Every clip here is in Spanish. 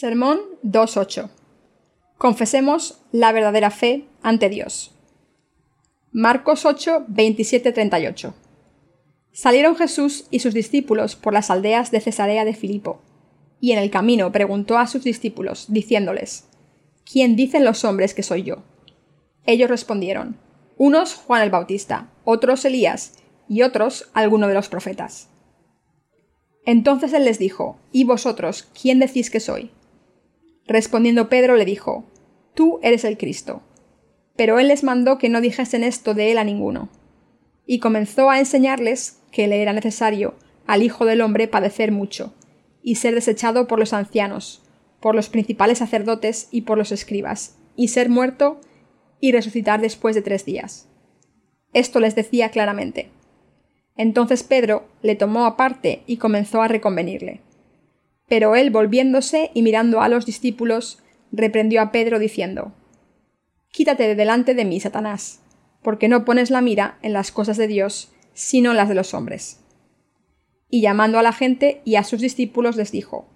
Sermón 2.8. Confesemos la verdadera fe ante Dios. Marcos 8, 38. Salieron Jesús y sus discípulos por las aldeas de Cesarea de Filipo, y en el camino preguntó a sus discípulos, diciéndoles, ¿Quién dicen los hombres que soy yo? Ellos respondieron, unos Juan el Bautista, otros Elías, y otros alguno de los profetas. Entonces él les dijo, ¿Y vosotros quién decís que soy? Respondiendo Pedro le dijo, Tú eres el Cristo. Pero él les mandó que no dijesen esto de él a ninguno. Y comenzó a enseñarles que le era necesario al Hijo del Hombre padecer mucho, y ser desechado por los ancianos, por los principales sacerdotes y por los escribas, y ser muerto y resucitar después de tres días. Esto les decía claramente. Entonces Pedro le tomó aparte y comenzó a reconvenirle. Pero él, volviéndose y mirando a los discípulos, reprendió a Pedro diciendo Quítate de delante de mí, Satanás, porque no pones la mira en las cosas de Dios, sino en las de los hombres. Y llamando a la gente y a sus discípulos les dijo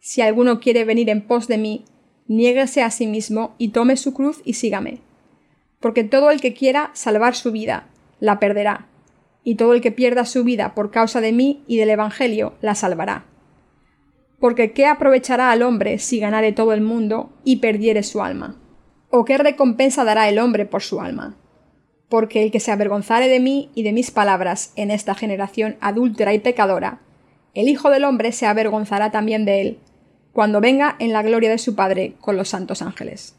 Si alguno quiere venir en pos de mí, niéguese a sí mismo y tome su cruz y sígame. Porque todo el que quiera salvar su vida, la perderá, y todo el que pierda su vida por causa de mí y del Evangelio, la salvará porque ¿qué aprovechará al hombre si ganare todo el mundo y perdiere su alma? ¿O qué recompensa dará el hombre por su alma? Porque el que se avergonzare de mí y de mis palabras en esta generación adúltera y pecadora, el Hijo del hombre se avergonzará también de él, cuando venga en la gloria de su Padre con los santos ángeles.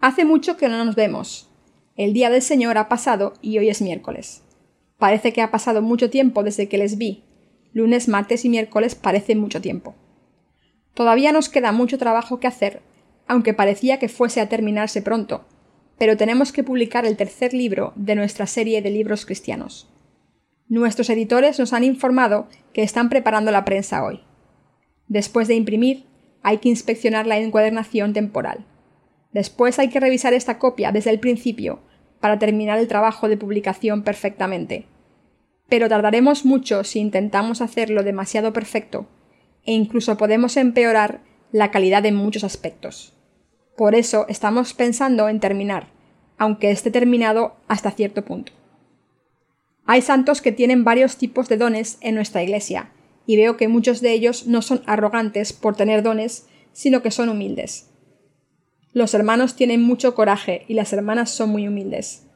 Hace mucho que no nos vemos. El día del Señor ha pasado y hoy es miércoles. Parece que ha pasado mucho tiempo desde que les vi, lunes, martes y miércoles parece mucho tiempo. Todavía nos queda mucho trabajo que hacer, aunque parecía que fuese a terminarse pronto, pero tenemos que publicar el tercer libro de nuestra serie de libros cristianos. Nuestros editores nos han informado que están preparando la prensa hoy. Después de imprimir, hay que inspeccionar la encuadernación temporal. Después hay que revisar esta copia desde el principio para terminar el trabajo de publicación perfectamente pero tardaremos mucho si intentamos hacerlo demasiado perfecto, e incluso podemos empeorar la calidad en muchos aspectos. Por eso estamos pensando en terminar, aunque esté terminado hasta cierto punto. Hay santos que tienen varios tipos de dones en nuestra iglesia, y veo que muchos de ellos no son arrogantes por tener dones, sino que son humildes. Los hermanos tienen mucho coraje y las hermanas son muy humildes.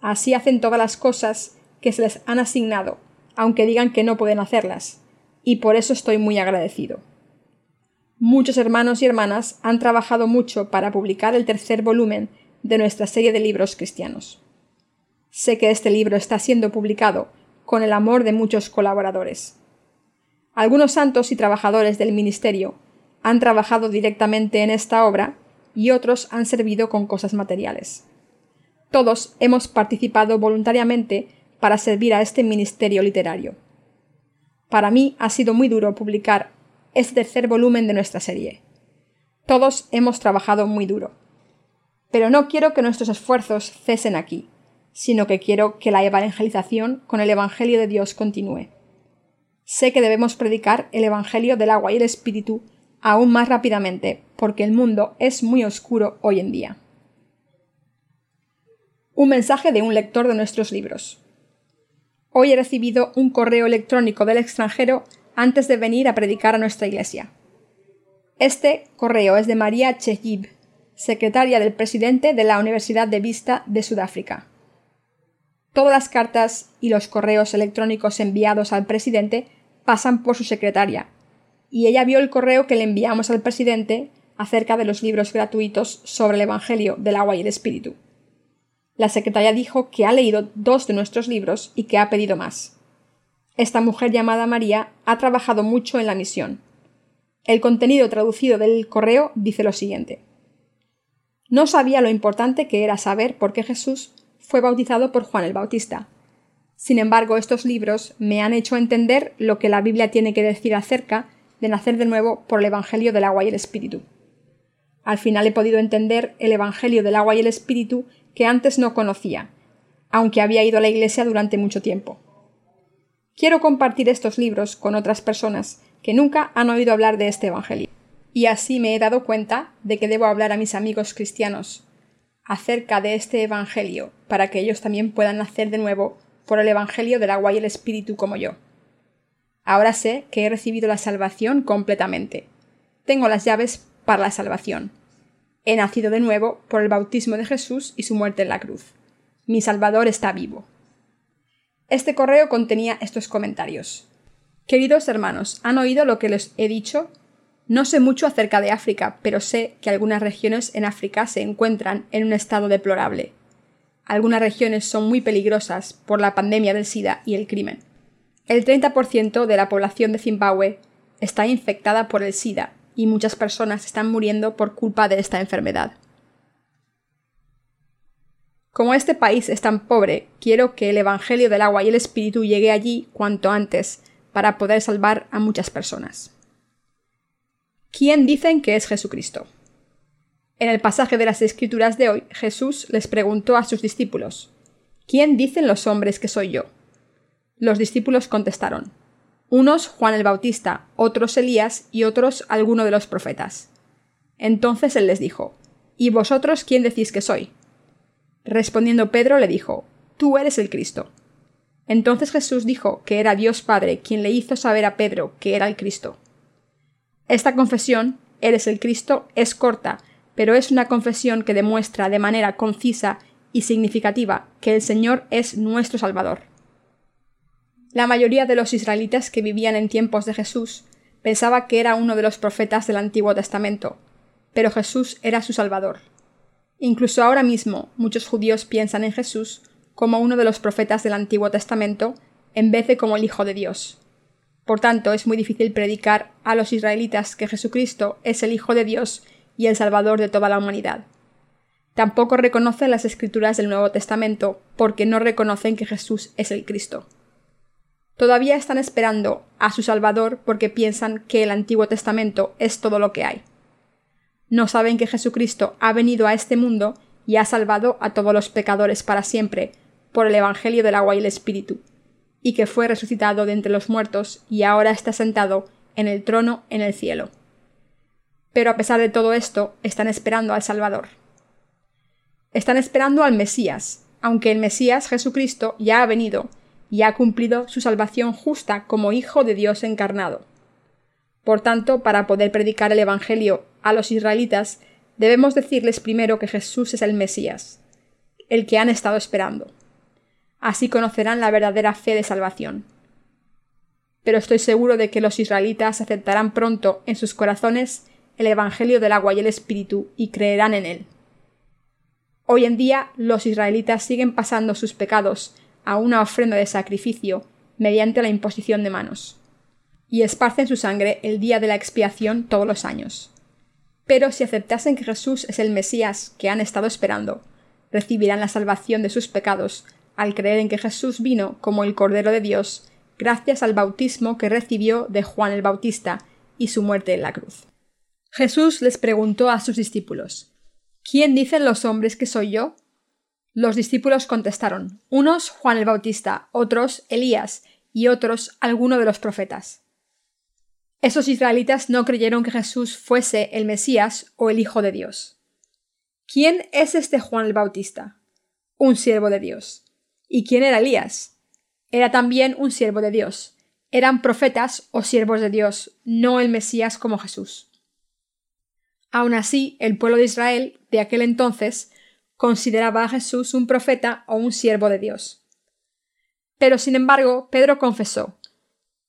Así hacen todas las cosas que se les han asignado, aunque digan que no pueden hacerlas, y por eso estoy muy agradecido. Muchos hermanos y hermanas han trabajado mucho para publicar el tercer volumen de nuestra serie de libros cristianos. Sé que este libro está siendo publicado con el amor de muchos colaboradores. Algunos santos y trabajadores del ministerio han trabajado directamente en esta obra y otros han servido con cosas materiales. Todos hemos participado voluntariamente para servir a este ministerio literario. Para mí ha sido muy duro publicar este tercer volumen de nuestra serie. Todos hemos trabajado muy duro. Pero no quiero que nuestros esfuerzos cesen aquí, sino que quiero que la evangelización con el Evangelio de Dios continúe. Sé que debemos predicar el Evangelio del agua y el Espíritu aún más rápidamente, porque el mundo es muy oscuro hoy en día. Un mensaje de un lector de nuestros libros. Hoy he recibido un correo electrónico del extranjero antes de venir a predicar a nuestra iglesia. Este correo es de María Chejib, secretaria del presidente de la Universidad de Vista de Sudáfrica. Todas las cartas y los correos electrónicos enviados al presidente pasan por su secretaria, y ella vio el correo que le enviamos al presidente acerca de los libros gratuitos sobre el Evangelio del agua y el Espíritu. La secretaria dijo que ha leído dos de nuestros libros y que ha pedido más. Esta mujer llamada María ha trabajado mucho en la misión. El contenido traducido del correo dice lo siguiente. No sabía lo importante que era saber por qué Jesús fue bautizado por Juan el Bautista. Sin embargo, estos libros me han hecho entender lo que la Biblia tiene que decir acerca de nacer de nuevo por el Evangelio del agua y el Espíritu. Al final he podido entender el Evangelio del agua y el Espíritu que antes no conocía, aunque había ido a la iglesia durante mucho tiempo. Quiero compartir estos libros con otras personas que nunca han oído hablar de este Evangelio. Y así me he dado cuenta de que debo hablar a mis amigos cristianos acerca de este Evangelio, para que ellos también puedan nacer de nuevo por el Evangelio del agua y el Espíritu como yo. Ahora sé que he recibido la salvación completamente. Tengo las llaves para la salvación. He nacido de nuevo por el bautismo de Jesús y su muerte en la cruz. Mi Salvador está vivo. Este correo contenía estos comentarios. Queridos hermanos, ¿han oído lo que les he dicho? No sé mucho acerca de África, pero sé que algunas regiones en África se encuentran en un estado deplorable. Algunas regiones son muy peligrosas por la pandemia del SIDA y el crimen. El 30% de la población de Zimbabue está infectada por el SIDA y muchas personas están muriendo por culpa de esta enfermedad. Como este país es tan pobre, quiero que el Evangelio del agua y el Espíritu llegue allí cuanto antes para poder salvar a muchas personas. ¿Quién dicen que es Jesucristo? En el pasaje de las Escrituras de hoy, Jesús les preguntó a sus discípulos, ¿Quién dicen los hombres que soy yo? Los discípulos contestaron, unos Juan el Bautista, otros Elías y otros alguno de los profetas. Entonces él les dijo, ¿Y vosotros quién decís que soy? Respondiendo Pedro le dijo, Tú eres el Cristo. Entonces Jesús dijo que era Dios Padre quien le hizo saber a Pedro que era el Cristo. Esta confesión, Eres el Cristo, es corta, pero es una confesión que demuestra de manera concisa y significativa que el Señor es nuestro Salvador. La mayoría de los israelitas que vivían en tiempos de Jesús pensaba que era uno de los profetas del Antiguo Testamento, pero Jesús era su Salvador. Incluso ahora mismo muchos judíos piensan en Jesús como uno de los profetas del Antiguo Testamento en vez de como el Hijo de Dios. Por tanto, es muy difícil predicar a los israelitas que Jesucristo es el Hijo de Dios y el Salvador de toda la humanidad. Tampoco reconocen las escrituras del Nuevo Testamento porque no reconocen que Jesús es el Cristo. Todavía están esperando a su Salvador porque piensan que el Antiguo Testamento es todo lo que hay. No saben que Jesucristo ha venido a este mundo y ha salvado a todos los pecadores para siempre por el Evangelio del agua y el Espíritu, y que fue resucitado de entre los muertos y ahora está sentado en el trono en el cielo. Pero a pesar de todo esto, están esperando al Salvador. Están esperando al Mesías, aunque el Mesías Jesucristo ya ha venido y ha cumplido su salvación justa como Hijo de Dios encarnado. Por tanto, para poder predicar el Evangelio a los israelitas, debemos decirles primero que Jesús es el Mesías, el que han estado esperando. Así conocerán la verdadera fe de salvación. Pero estoy seguro de que los israelitas aceptarán pronto en sus corazones el Evangelio del agua y el Espíritu y creerán en él. Hoy en día los israelitas siguen pasando sus pecados a una ofrenda de sacrificio mediante la imposición de manos, y esparcen su sangre el día de la expiación todos los años. Pero si aceptasen que Jesús es el Mesías que han estado esperando, recibirán la salvación de sus pecados al creer en que Jesús vino como el Cordero de Dios, gracias al bautismo que recibió de Juan el Bautista y su muerte en la cruz. Jesús les preguntó a sus discípulos ¿Quién dicen los hombres que soy yo? Los discípulos contestaron, unos Juan el Bautista, otros Elías y otros alguno de los profetas. Esos israelitas no creyeron que Jesús fuese el Mesías o el Hijo de Dios. ¿Quién es este Juan el Bautista? Un siervo de Dios. ¿Y quién era Elías? Era también un siervo de Dios. Eran profetas o siervos de Dios, no el Mesías como Jesús. Aun así, el pueblo de Israel de aquel entonces consideraba a Jesús un profeta o un siervo de Dios. Pero, sin embargo, Pedro confesó,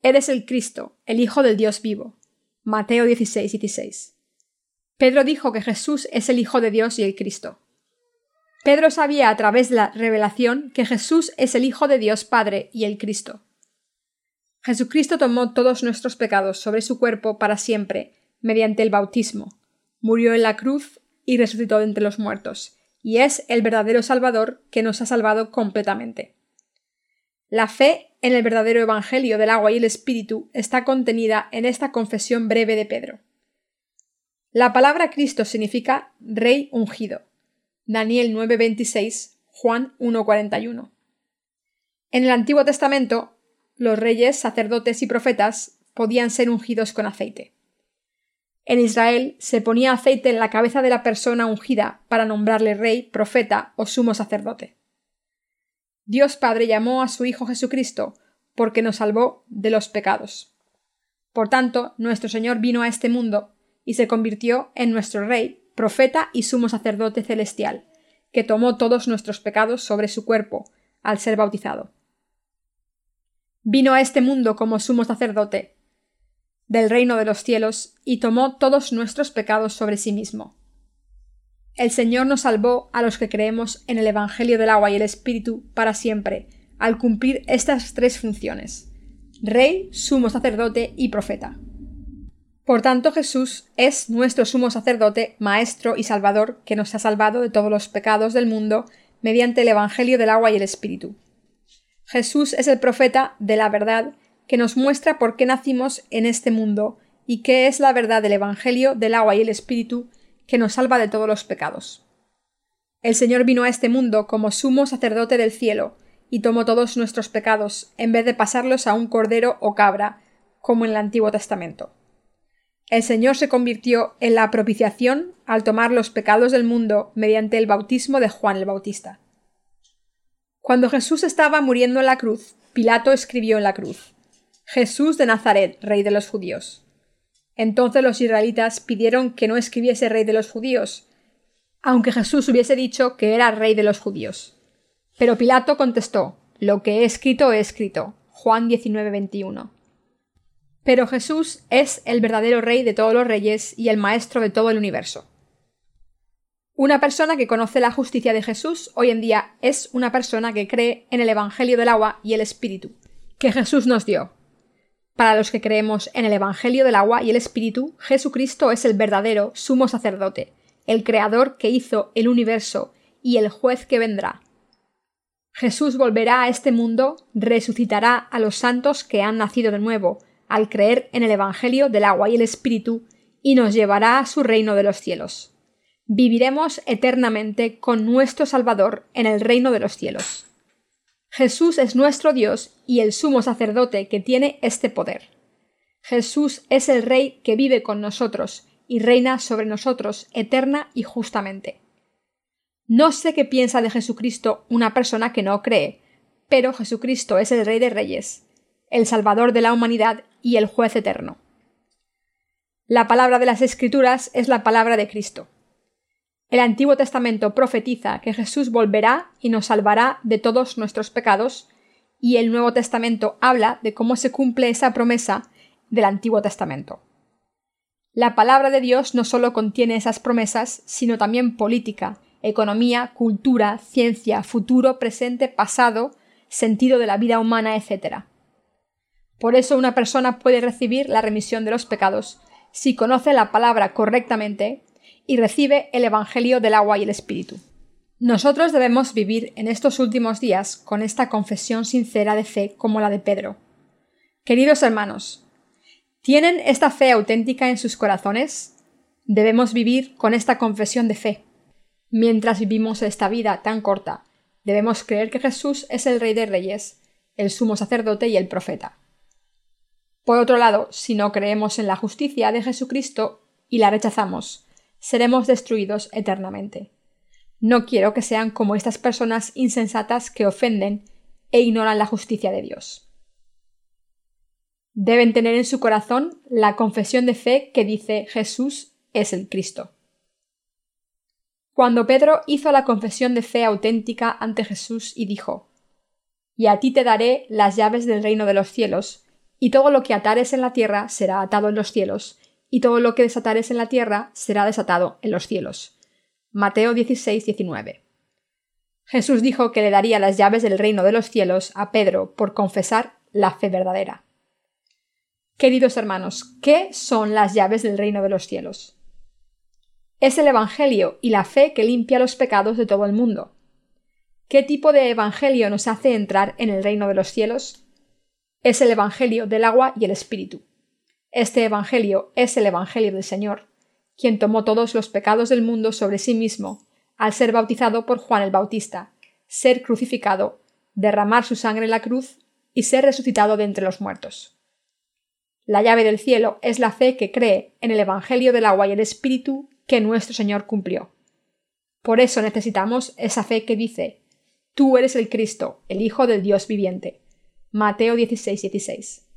Eres el Cristo, el Hijo del Dios vivo. Mateo 16, 16. Pedro dijo que Jesús es el Hijo de Dios y el Cristo. Pedro sabía a través de la revelación que Jesús es el Hijo de Dios Padre y el Cristo. Jesucristo tomó todos nuestros pecados sobre su cuerpo para siempre, mediante el bautismo, murió en la cruz y resucitó entre los muertos, y es el verdadero Salvador que nos ha salvado completamente. La fe en el verdadero Evangelio del agua y el Espíritu está contenida en esta confesión breve de Pedro. La palabra Cristo significa Rey ungido. Daniel 9:26, Juan 1:41. En el Antiguo Testamento, los reyes, sacerdotes y profetas podían ser ungidos con aceite. En Israel se ponía aceite en la cabeza de la persona ungida para nombrarle rey, profeta o sumo sacerdote. Dios Padre llamó a su Hijo Jesucristo porque nos salvó de los pecados. Por tanto, nuestro Señor vino a este mundo y se convirtió en nuestro Rey, profeta y sumo sacerdote celestial, que tomó todos nuestros pecados sobre su cuerpo al ser bautizado. Vino a este mundo como sumo sacerdote del reino de los cielos y tomó todos nuestros pecados sobre sí mismo. El Señor nos salvó a los que creemos en el Evangelio del agua y el Espíritu para siempre, al cumplir estas tres funciones Rey, sumo sacerdote y profeta. Por tanto, Jesús es nuestro sumo sacerdote, maestro y salvador, que nos ha salvado de todos los pecados del mundo mediante el Evangelio del agua y el Espíritu. Jesús es el profeta de la verdad que nos muestra por qué nacimos en este mundo y qué es la verdad del Evangelio del agua y el Espíritu que nos salva de todos los pecados. El Señor vino a este mundo como sumo sacerdote del cielo y tomó todos nuestros pecados en vez de pasarlos a un cordero o cabra, como en el Antiguo Testamento. El Señor se convirtió en la propiciación al tomar los pecados del mundo mediante el bautismo de Juan el Bautista. Cuando Jesús estaba muriendo en la cruz, Pilato escribió en la cruz Jesús de Nazaret, rey de los judíos. Entonces los israelitas pidieron que no escribiese rey de los judíos, aunque Jesús hubiese dicho que era rey de los judíos. Pero Pilato contestó Lo que he escrito he escrito. Juan 19:21. Pero Jesús es el verdadero rey de todos los reyes y el maestro de todo el universo. Una persona que conoce la justicia de Jesús hoy en día es una persona que cree en el Evangelio del agua y el Espíritu, que Jesús nos dio. Para los que creemos en el Evangelio del agua y el Espíritu, Jesucristo es el verdadero sumo sacerdote, el Creador que hizo el universo y el juez que vendrá. Jesús volverá a este mundo, resucitará a los santos que han nacido de nuevo, al creer en el Evangelio del agua y el Espíritu, y nos llevará a su reino de los cielos viviremos eternamente con nuestro Salvador en el reino de los cielos. Jesús es nuestro Dios y el sumo sacerdote que tiene este poder. Jesús es el Rey que vive con nosotros y reina sobre nosotros eterna y justamente. No sé qué piensa de Jesucristo una persona que no cree, pero Jesucristo es el Rey de Reyes, el Salvador de la humanidad y el Juez eterno. La palabra de las Escrituras es la palabra de Cristo. El Antiguo Testamento profetiza que Jesús volverá y nos salvará de todos nuestros pecados, y el Nuevo Testamento habla de cómo se cumple esa promesa del Antiguo Testamento. La palabra de Dios no solo contiene esas promesas, sino también política, economía, cultura, ciencia, futuro, presente, pasado, sentido de la vida humana, etc. Por eso una persona puede recibir la remisión de los pecados si conoce la palabra correctamente y recibe el Evangelio del agua y el Espíritu. Nosotros debemos vivir en estos últimos días con esta confesión sincera de fe como la de Pedro. Queridos hermanos, ¿tienen esta fe auténtica en sus corazones? Debemos vivir con esta confesión de fe. Mientras vivimos esta vida tan corta, debemos creer que Jesús es el Rey de Reyes, el sumo sacerdote y el profeta. Por otro lado, si no creemos en la justicia de Jesucristo y la rechazamos, seremos destruidos eternamente. No quiero que sean como estas personas insensatas que ofenden e ignoran la justicia de Dios. Deben tener en su corazón la confesión de fe que dice Jesús es el Cristo. Cuando Pedro hizo la confesión de fe auténtica ante Jesús y dijo Y a ti te daré las llaves del reino de los cielos, y todo lo que atares en la tierra será atado en los cielos, y todo lo que desatares en la tierra será desatado en los cielos. Mateo 16, 19. Jesús dijo que le daría las llaves del reino de los cielos a Pedro por confesar la fe verdadera. Queridos hermanos, ¿qué son las llaves del reino de los cielos? Es el Evangelio y la fe que limpia los pecados de todo el mundo. ¿Qué tipo de Evangelio nos hace entrar en el reino de los cielos? Es el Evangelio del agua y el Espíritu. Este Evangelio es el Evangelio del Señor, quien tomó todos los pecados del mundo sobre sí mismo, al ser bautizado por Juan el Bautista, ser crucificado, derramar su sangre en la cruz y ser resucitado de entre los muertos. La llave del cielo es la fe que cree en el Evangelio del agua y el Espíritu que nuestro Señor cumplió. Por eso necesitamos esa fe que dice, Tú eres el Cristo, el Hijo del Dios viviente. Mateo 16, 16.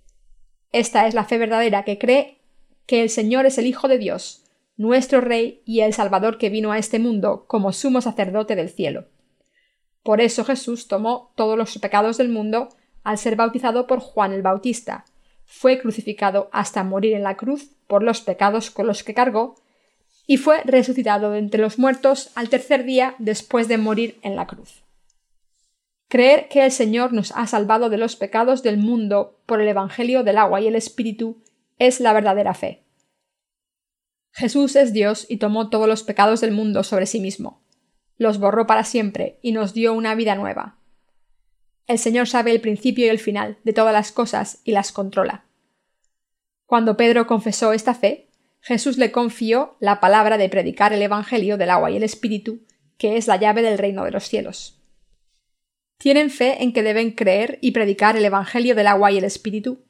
Esta es la fe verdadera que cree que el Señor es el Hijo de Dios, nuestro Rey y el Salvador que vino a este mundo como sumo sacerdote del cielo. Por eso Jesús tomó todos los pecados del mundo al ser bautizado por Juan el Bautista, fue crucificado hasta morir en la cruz por los pecados con los que cargó, y fue resucitado de entre los muertos al tercer día después de morir en la cruz. Creer que el Señor nos ha salvado de los pecados del mundo por el Evangelio del agua y el Espíritu es la verdadera fe. Jesús es Dios y tomó todos los pecados del mundo sobre sí mismo. Los borró para siempre y nos dio una vida nueva. El Señor sabe el principio y el final de todas las cosas y las controla. Cuando Pedro confesó esta fe, Jesús le confió la palabra de predicar el Evangelio del agua y el Espíritu, que es la llave del reino de los cielos. ¿Tienen fe en que deben creer y predicar el Evangelio del agua y el Espíritu?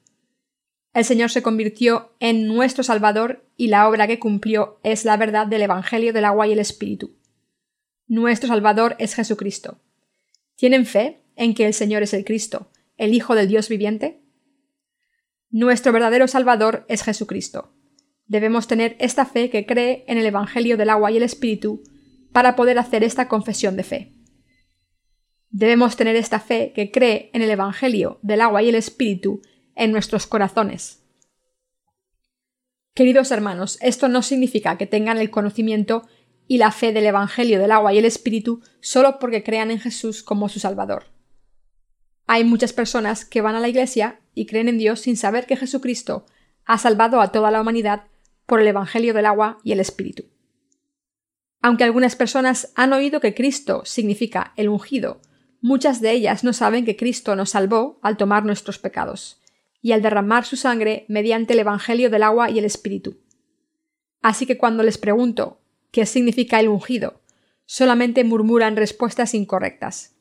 El Señor se convirtió en nuestro Salvador y la obra que cumplió es la verdad del Evangelio del agua y el Espíritu. Nuestro Salvador es Jesucristo. ¿Tienen fe en que el Señor es el Cristo, el Hijo del Dios viviente? Nuestro verdadero Salvador es Jesucristo. Debemos tener esta fe que cree en el Evangelio del agua y el Espíritu para poder hacer esta confesión de fe. Debemos tener esta fe que cree en el Evangelio del agua y el Espíritu en nuestros corazones. Queridos hermanos, esto no significa que tengan el conocimiento y la fe del Evangelio del agua y el Espíritu solo porque crean en Jesús como su Salvador. Hay muchas personas que van a la Iglesia y creen en Dios sin saber que Jesucristo ha salvado a toda la humanidad por el Evangelio del agua y el Espíritu. Aunque algunas personas han oído que Cristo significa el ungido, muchas de ellas no saben que Cristo nos salvó al tomar nuestros pecados y al derramar su sangre mediante el Evangelio del agua y el Espíritu. Así que cuando les pregunto qué significa el ungido, solamente murmuran respuestas incorrectas.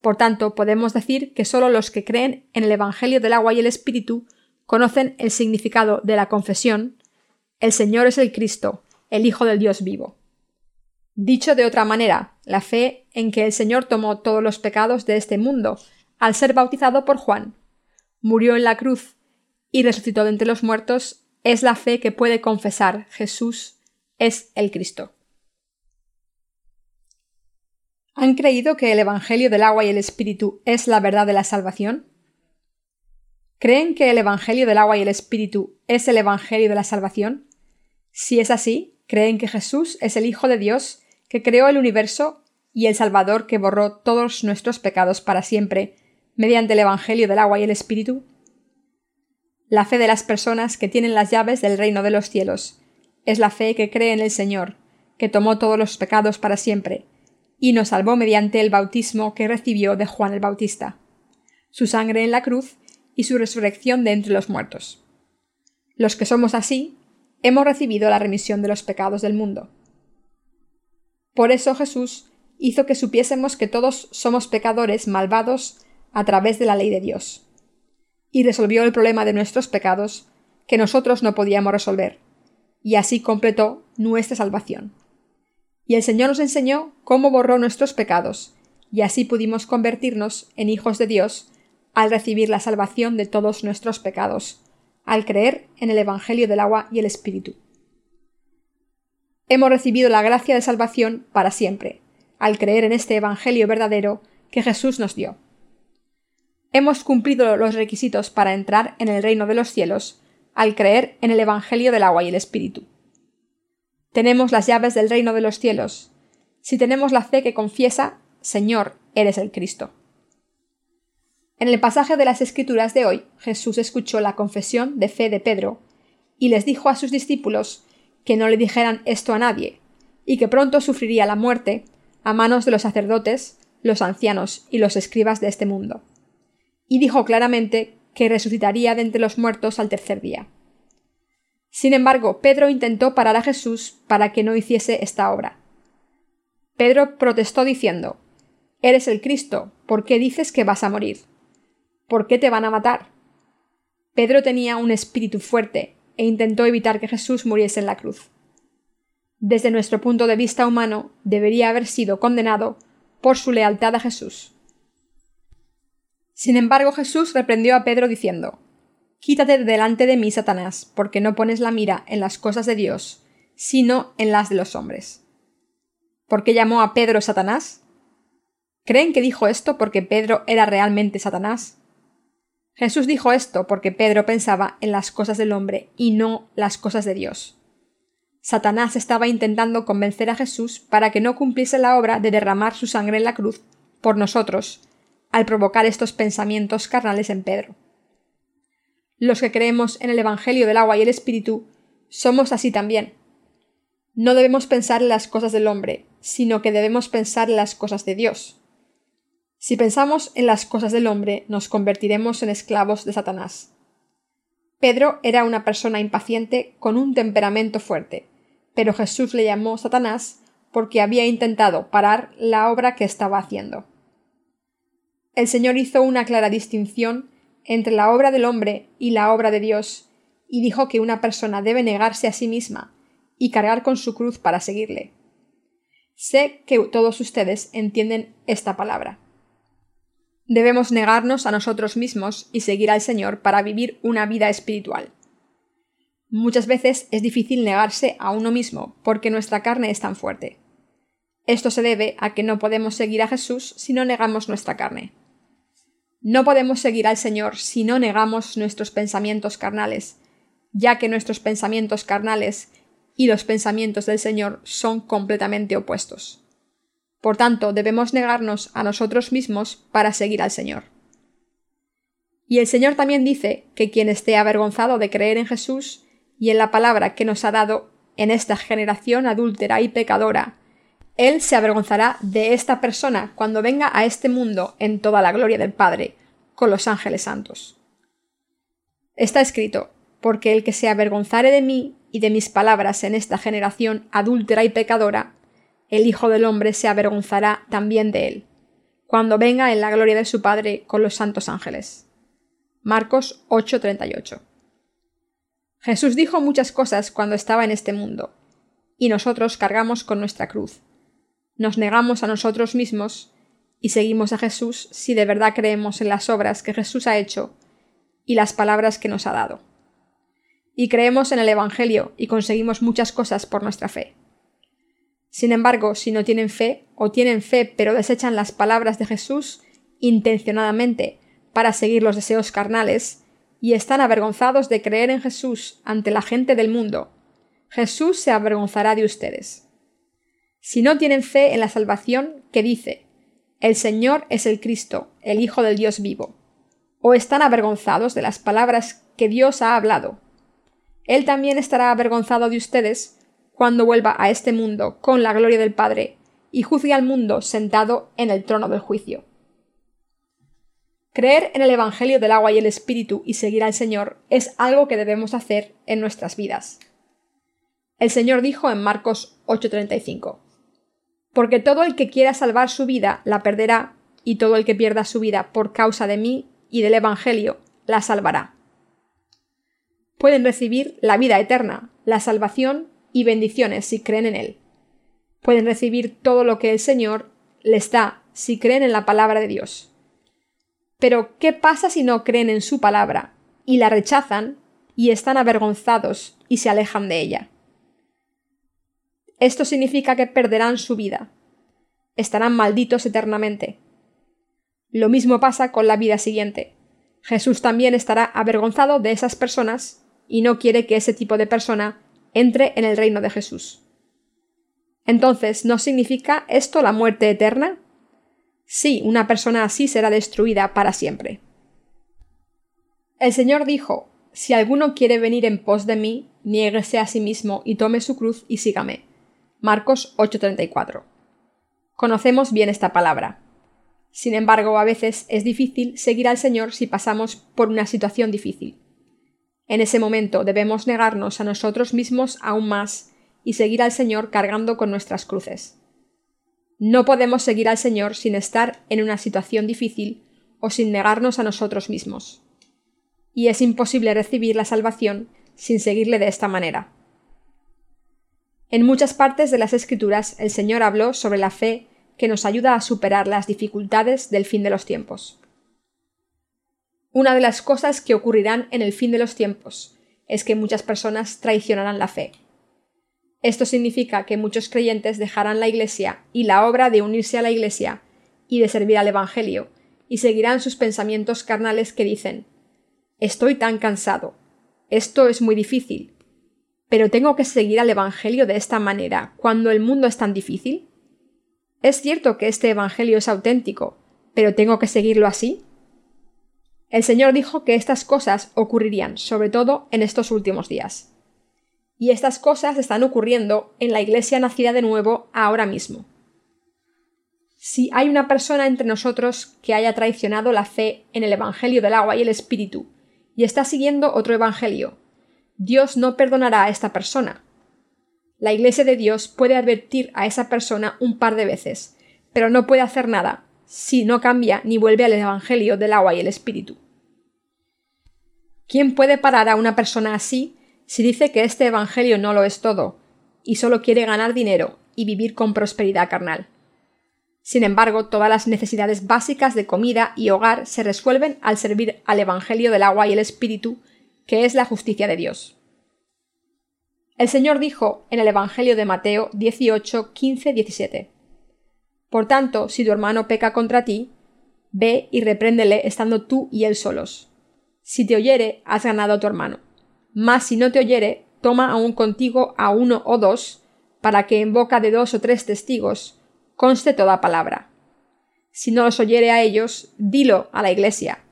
Por tanto, podemos decir que solo los que creen en el Evangelio del agua y el Espíritu conocen el significado de la confesión El Señor es el Cristo, el Hijo del Dios vivo. Dicho de otra manera, la fe en que el Señor tomó todos los pecados de este mundo al ser bautizado por Juan, murió en la cruz y resucitó de entre los muertos es la fe que puede confesar Jesús es el Cristo. ¿Han creído que el Evangelio del agua y el Espíritu es la verdad de la salvación? ¿Creen que el Evangelio del agua y el Espíritu es el Evangelio de la salvación? Si es así, ¿creen que Jesús es el Hijo de Dios que creó el universo y el Salvador que borró todos nuestros pecados para siempre mediante el Evangelio del agua y el Espíritu? La fe de las personas que tienen las llaves del reino de los cielos es la fe que cree en el Señor, que tomó todos los pecados para siempre, y nos salvó mediante el bautismo que recibió de Juan el Bautista, su sangre en la cruz y su resurrección de entre los muertos. Los que somos así, hemos recibido la remisión de los pecados del mundo. Por eso Jesús hizo que supiésemos que todos somos pecadores malvados a través de la ley de Dios, y resolvió el problema de nuestros pecados que nosotros no podíamos resolver, y así completó nuestra salvación. Y el Señor nos enseñó cómo borró nuestros pecados, y así pudimos convertirnos en hijos de Dios al recibir la salvación de todos nuestros pecados, al creer en el Evangelio del agua y el Espíritu. Hemos recibido la gracia de salvación para siempre, al creer en este Evangelio verdadero que Jesús nos dio. Hemos cumplido los requisitos para entrar en el reino de los cielos, al creer en el Evangelio del agua y el Espíritu. Tenemos las llaves del reino de los cielos, si tenemos la fe que confiesa, Señor, eres el Cristo. En el pasaje de las Escrituras de hoy, Jesús escuchó la confesión de fe de Pedro y les dijo a sus discípulos que no le dijeran esto a nadie, y que pronto sufriría la muerte a manos de los sacerdotes, los ancianos y los escribas de este mundo. Y dijo claramente que resucitaría de entre los muertos al tercer día. Sin embargo, Pedro intentó parar a Jesús para que no hiciese esta obra. Pedro protestó diciendo Eres el Cristo, ¿por qué dices que vas a morir? ¿Por qué te van a matar? Pedro tenía un espíritu fuerte e intentó evitar que Jesús muriese en la cruz. Desde nuestro punto de vista humano, debería haber sido condenado por su lealtad a Jesús. Sin embargo, Jesús reprendió a Pedro diciendo Quítate delante de mí, Satanás, porque no pones la mira en las cosas de Dios, sino en las de los hombres. ¿Por qué llamó a Pedro Satanás? ¿Creen que dijo esto porque Pedro era realmente Satanás? Jesús dijo esto porque Pedro pensaba en las cosas del hombre y no las cosas de Dios. Satanás estaba intentando convencer a Jesús para que no cumpliese la obra de derramar su sangre en la cruz por nosotros, al provocar estos pensamientos carnales en Pedro. Los que creemos en el Evangelio del agua y el Espíritu somos así también. No debemos pensar en las cosas del hombre, sino que debemos pensar en las cosas de Dios. Si pensamos en las cosas del hombre, nos convertiremos en esclavos de Satanás. Pedro era una persona impaciente con un temperamento fuerte, pero Jesús le llamó Satanás porque había intentado parar la obra que estaba haciendo. El Señor hizo una clara distinción entre la obra del hombre y la obra de Dios, y dijo que una persona debe negarse a sí misma y cargar con su cruz para seguirle. Sé que todos ustedes entienden esta palabra. Debemos negarnos a nosotros mismos y seguir al Señor para vivir una vida espiritual. Muchas veces es difícil negarse a uno mismo porque nuestra carne es tan fuerte. Esto se debe a que no podemos seguir a Jesús si no negamos nuestra carne. No podemos seguir al Señor si no negamos nuestros pensamientos carnales, ya que nuestros pensamientos carnales y los pensamientos del Señor son completamente opuestos. Por tanto, debemos negarnos a nosotros mismos para seguir al Señor. Y el Señor también dice que quien esté avergonzado de creer en Jesús y en la palabra que nos ha dado en esta generación adúltera y pecadora, Él se avergonzará de esta persona cuando venga a este mundo en toda la gloria del Padre, con los ángeles santos. Está escrito, porque el que se avergonzare de mí y de mis palabras en esta generación adúltera y pecadora, el Hijo del Hombre se avergonzará también de él, cuando venga en la gloria de su Padre con los santos ángeles. Marcos 8:38. Jesús dijo muchas cosas cuando estaba en este mundo, y nosotros cargamos con nuestra cruz. Nos negamos a nosotros mismos y seguimos a Jesús si de verdad creemos en las obras que Jesús ha hecho y las palabras que nos ha dado. Y creemos en el Evangelio y conseguimos muchas cosas por nuestra fe. Sin embargo, si no tienen fe, o tienen fe pero desechan las palabras de Jesús intencionadamente para seguir los deseos carnales, y están avergonzados de creer en Jesús ante la gente del mundo, Jesús se avergonzará de ustedes. Si no tienen fe en la salvación que dice, el Señor es el Cristo, el Hijo del Dios vivo, o están avergonzados de las palabras que Dios ha hablado, Él también estará avergonzado de ustedes cuando vuelva a este mundo con la gloria del Padre y juzgue al mundo sentado en el trono del juicio. Creer en el Evangelio del agua y el Espíritu y seguir al Señor es algo que debemos hacer en nuestras vidas. El Señor dijo en Marcos 8:35, Porque todo el que quiera salvar su vida la perderá, y todo el que pierda su vida por causa de mí y del Evangelio la salvará. Pueden recibir la vida eterna, la salvación y bendiciones si creen en Él. Pueden recibir todo lo que el Señor les da si creen en la palabra de Dios. Pero, ¿qué pasa si no creen en su palabra y la rechazan y están avergonzados y se alejan de ella? Esto significa que perderán su vida. Estarán malditos eternamente. Lo mismo pasa con la vida siguiente. Jesús también estará avergonzado de esas personas y no quiere que ese tipo de persona entre en el reino de Jesús. Entonces, ¿no significa esto la muerte eterna? Sí, una persona así será destruida para siempre. El Señor dijo, Si alguno quiere venir en pos de mí, niéguese a sí mismo y tome su cruz y sígame. Marcos 8:34. Conocemos bien esta palabra. Sin embargo, a veces es difícil seguir al Señor si pasamos por una situación difícil. En ese momento debemos negarnos a nosotros mismos aún más y seguir al Señor cargando con nuestras cruces. No podemos seguir al Señor sin estar en una situación difícil o sin negarnos a nosotros mismos. y es imposible recibir la salvación sin seguirle de esta manera. En muchas partes de las Escrituras el Señor habló sobre la fe que nos ayuda a superar las dificultades del fin de los tiempos. Una de las cosas que ocurrirán en el fin de los tiempos es que muchas personas traicionarán la fe. Esto significa que muchos creyentes dejarán la Iglesia y la obra de unirse a la Iglesia y de servir al Evangelio, y seguirán sus pensamientos carnales que dicen Estoy tan cansado. Esto es muy difícil. ¿Pero tengo que seguir al Evangelio de esta manera cuando el mundo es tan difícil? Es cierto que este Evangelio es auténtico, pero ¿tengo que seguirlo así? El Señor dijo que estas cosas ocurrirían, sobre todo en estos últimos días. Y estas cosas están ocurriendo en la Iglesia nacida de nuevo ahora mismo. Si hay una persona entre nosotros que haya traicionado la fe en el Evangelio del agua y el Espíritu, y está siguiendo otro Evangelio, Dios no perdonará a esta persona. La Iglesia de Dios puede advertir a esa persona un par de veces, pero no puede hacer nada si no cambia ni vuelve al Evangelio del agua y el Espíritu. ¿Quién puede parar a una persona así si dice que este Evangelio no lo es todo, y solo quiere ganar dinero y vivir con prosperidad carnal? Sin embargo, todas las necesidades básicas de comida y hogar se resuelven al servir al Evangelio del agua y el Espíritu, que es la justicia de Dios. El Señor dijo en el Evangelio de Mateo 18, 15, 17. Por tanto, si tu hermano peca contra ti, ve y repréndele estando tú y él solos. Si te oyere, has ganado a tu hermano. Mas si no te oyere, toma aún contigo a uno o dos, para que en boca de dos o tres testigos conste toda palabra. Si no los oyere a ellos, dilo a la Iglesia,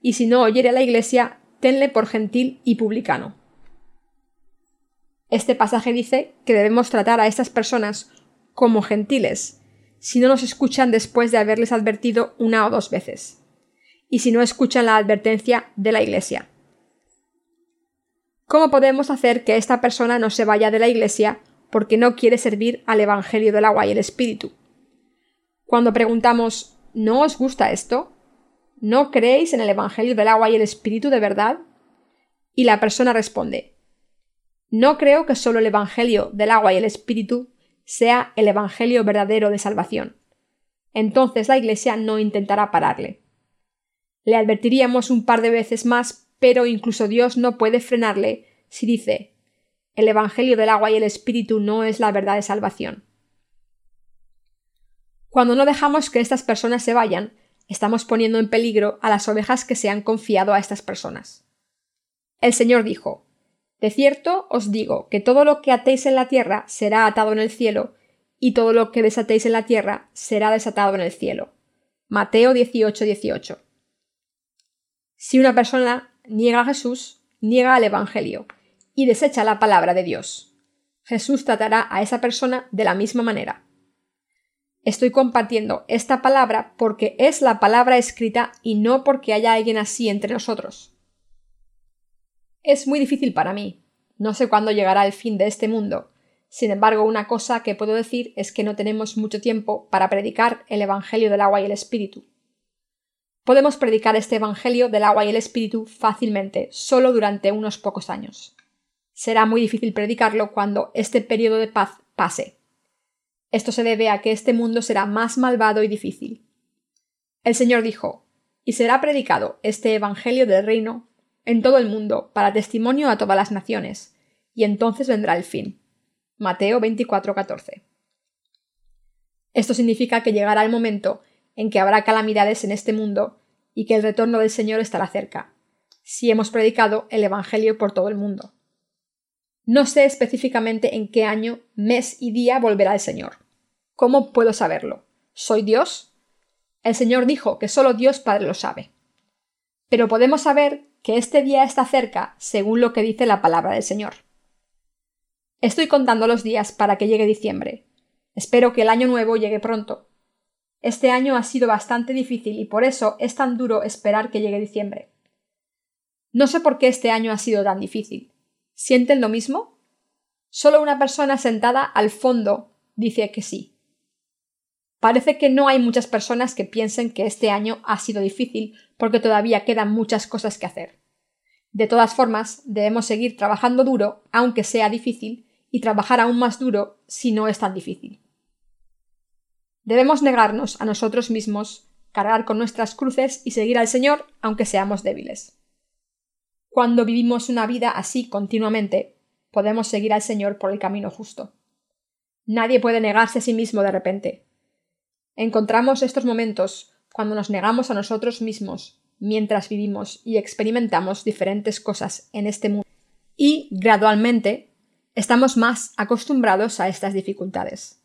y si no oyere a la Iglesia, tenle por gentil y publicano. Este pasaje dice que debemos tratar a estas personas como gentiles, si no nos escuchan después de haberles advertido una o dos veces, y si no escuchan la advertencia de la Iglesia. ¿Cómo podemos hacer que esta persona no se vaya de la Iglesia porque no quiere servir al Evangelio del agua y el Espíritu? Cuando preguntamos ¿No os gusta esto? ¿No creéis en el Evangelio del agua y el Espíritu de verdad? Y la persona responde No creo que solo el Evangelio del agua y el Espíritu sea el Evangelio verdadero de salvación. Entonces la Iglesia no intentará pararle. Le advertiríamos un par de veces más, pero incluso Dios no puede frenarle si dice el Evangelio del agua y el Espíritu no es la verdad de salvación. Cuando no dejamos que estas personas se vayan, estamos poniendo en peligro a las ovejas que se han confiado a estas personas. El Señor dijo De cierto os digo que todo lo que atéis en la tierra será atado en el cielo, y todo lo que desatéis en la tierra será desatado en el cielo. Mateo 18, 18. Si una persona niega a Jesús, niega al Evangelio y desecha la palabra de Dios. Jesús tratará a esa persona de la misma manera. Estoy compartiendo esta palabra porque es la palabra escrita y no porque haya alguien así entre nosotros. Es muy difícil para mí. No sé cuándo llegará el fin de este mundo. Sin embargo, una cosa que puedo decir es que no tenemos mucho tiempo para predicar el Evangelio del agua y el Espíritu. Podemos predicar este Evangelio del agua y el Espíritu fácilmente, solo durante unos pocos años. Será muy difícil predicarlo cuando este periodo de paz pase. Esto se debe a que este mundo será más malvado y difícil. El Señor dijo, y será predicado este Evangelio del reino en todo el mundo para testimonio a todas las naciones, y entonces vendrá el fin. Mateo 24:14. Esto significa que llegará el momento en que habrá calamidades en este mundo y que el retorno del Señor estará cerca, si hemos predicado el Evangelio por todo el mundo. No sé específicamente en qué año, mes y día volverá el Señor. ¿Cómo puedo saberlo? ¿Soy Dios? El Señor dijo que solo Dios Padre lo sabe. Pero podemos saber que este día está cerca según lo que dice la palabra del Señor. Estoy contando los días para que llegue diciembre. Espero que el año nuevo llegue pronto. Este año ha sido bastante difícil y por eso es tan duro esperar que llegue diciembre. No sé por qué este año ha sido tan difícil. ¿Sienten lo mismo? Solo una persona sentada al fondo dice que sí. Parece que no hay muchas personas que piensen que este año ha sido difícil porque todavía quedan muchas cosas que hacer. De todas formas, debemos seguir trabajando duro, aunque sea difícil, y trabajar aún más duro si no es tan difícil. Debemos negarnos a nosotros mismos, cargar con nuestras cruces y seguir al Señor aunque seamos débiles. Cuando vivimos una vida así continuamente, podemos seguir al Señor por el camino justo. Nadie puede negarse a sí mismo de repente. Encontramos estos momentos cuando nos negamos a nosotros mismos mientras vivimos y experimentamos diferentes cosas en este mundo y gradualmente estamos más acostumbrados a estas dificultades.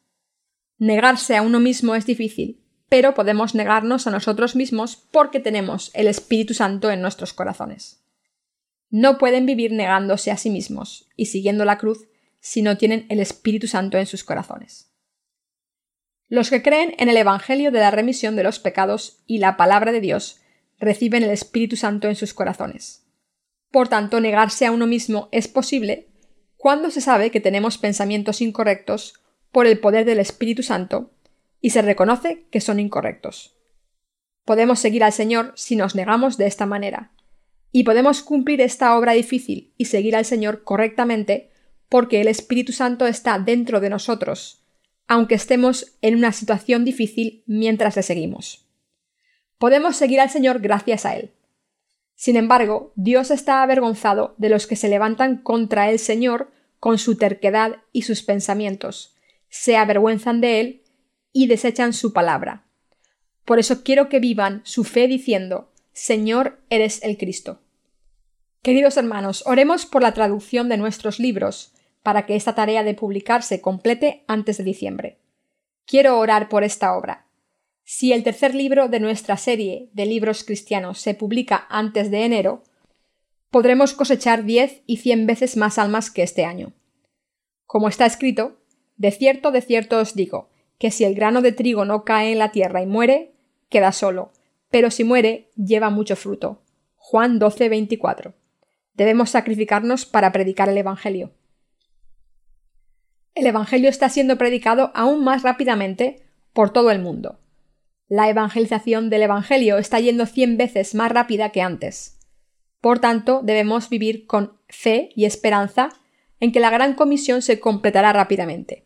Negarse a uno mismo es difícil, pero podemos negarnos a nosotros mismos porque tenemos el Espíritu Santo en nuestros corazones. No pueden vivir negándose a sí mismos y siguiendo la cruz si no tienen el Espíritu Santo en sus corazones. Los que creen en el Evangelio de la remisión de los pecados y la palabra de Dios reciben el Espíritu Santo en sus corazones. Por tanto, negarse a uno mismo es posible cuando se sabe que tenemos pensamientos incorrectos por el poder del Espíritu Santo y se reconoce que son incorrectos. Podemos seguir al Señor si nos negamos de esta manera, y podemos cumplir esta obra difícil y seguir al Señor correctamente porque el Espíritu Santo está dentro de nosotros, aunque estemos en una situación difícil mientras le seguimos. Podemos seguir al Señor gracias a Él. Sin embargo, Dios está avergonzado de los que se levantan contra el Señor con su terquedad y sus pensamientos, se avergüenzan de Él y desechan su palabra. Por eso quiero que vivan su fe diciendo, Señor, eres el Cristo. Queridos hermanos, oremos por la traducción de nuestros libros, para que esta tarea de publicar se complete antes de diciembre. Quiero orar por esta obra. Si el tercer libro de nuestra serie de libros cristianos se publica antes de enero, podremos cosechar diez y cien veces más almas que este año. Como está escrito, de cierto, de cierto os digo, que si el grano de trigo no cae en la tierra y muere, queda solo, pero si muere, lleva mucho fruto. Juan 12, 24. Debemos sacrificarnos para predicar el Evangelio. El Evangelio está siendo predicado aún más rápidamente por todo el mundo. La evangelización del Evangelio está yendo cien veces más rápida que antes. Por tanto, debemos vivir con fe y esperanza en que la gran comisión se completará rápidamente.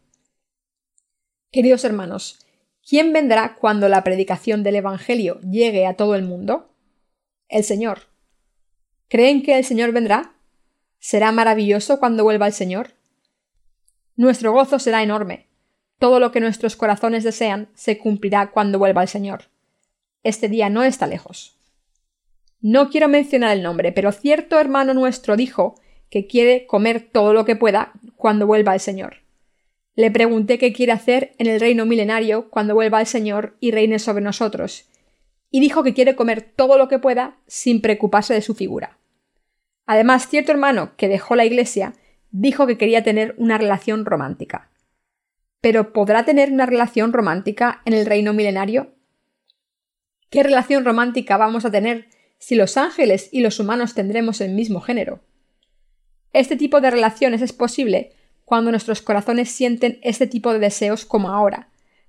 Queridos hermanos, ¿quién vendrá cuando la predicación del Evangelio llegue a todo el mundo? El Señor. ¿Creen que el Señor vendrá? ¿Será maravilloso cuando vuelva el Señor? Nuestro gozo será enorme. Todo lo que nuestros corazones desean se cumplirá cuando vuelva el Señor. Este día no está lejos. No quiero mencionar el nombre, pero cierto hermano nuestro dijo que quiere comer todo lo que pueda cuando vuelva el Señor. Le pregunté qué quiere hacer en el reino milenario cuando vuelva el Señor y reine sobre nosotros, y dijo que quiere comer todo lo que pueda sin preocuparse de su figura. Además, cierto hermano que dejó la iglesia dijo que quería tener una relación romántica. ¿Pero podrá tener una relación romántica en el reino milenario? ¿Qué relación romántica vamos a tener si los ángeles y los humanos tendremos el mismo género? Este tipo de relaciones es posible cuando nuestros corazones sienten este tipo de deseos como ahora,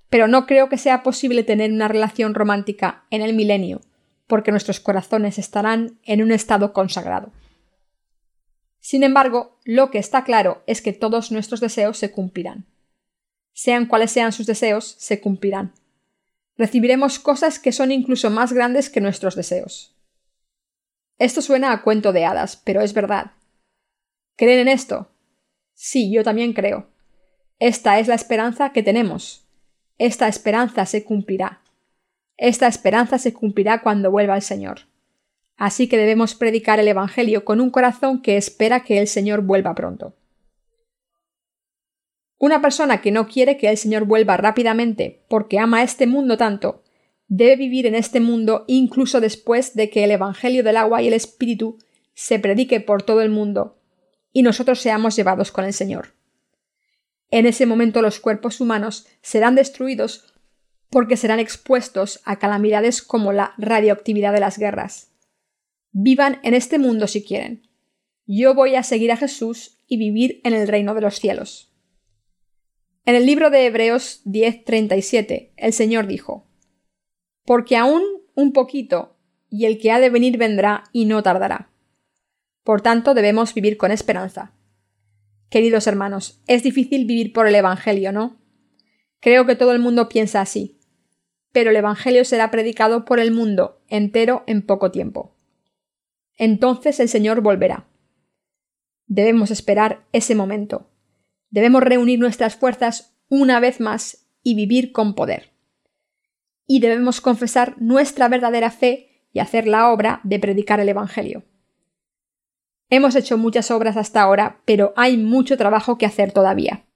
pero no creo que sea posible tener una relación romántica en el milenio, porque nuestros corazones estarán en un estado consagrado. Sin embargo, lo que está claro es que todos nuestros deseos se cumplirán. Sean cuales sean sus deseos, se cumplirán. Recibiremos cosas que son incluso más grandes que nuestros deseos. Esto suena a cuento de hadas, pero es verdad. ¿Creen en esto? Sí, yo también creo. Esta es la esperanza que tenemos. Esta esperanza se cumplirá. Esta esperanza se cumplirá cuando vuelva el Señor. Así que debemos predicar el Evangelio con un corazón que espera que el Señor vuelva pronto. Una persona que no quiere que el Señor vuelva rápidamente porque ama este mundo tanto, debe vivir en este mundo incluso después de que el Evangelio del agua y el Espíritu se predique por todo el mundo y nosotros seamos llevados con el Señor. En ese momento los cuerpos humanos serán destruidos porque serán expuestos a calamidades como la radioactividad de las guerras. Vivan en este mundo si quieren. Yo voy a seguir a Jesús y vivir en el reino de los cielos. En el libro de Hebreos 10:37, el Señor dijo, Porque aún un poquito, y el que ha de venir vendrá y no tardará. Por tanto, debemos vivir con esperanza. Queridos hermanos, es difícil vivir por el Evangelio, ¿no? Creo que todo el mundo piensa así. Pero el Evangelio será predicado por el mundo entero en poco tiempo. Entonces el Señor volverá. Debemos esperar ese momento. Debemos reunir nuestras fuerzas una vez más y vivir con poder. Y debemos confesar nuestra verdadera fe y hacer la obra de predicar el Evangelio. Hemos hecho muchas obras hasta ahora, pero hay mucho trabajo que hacer todavía.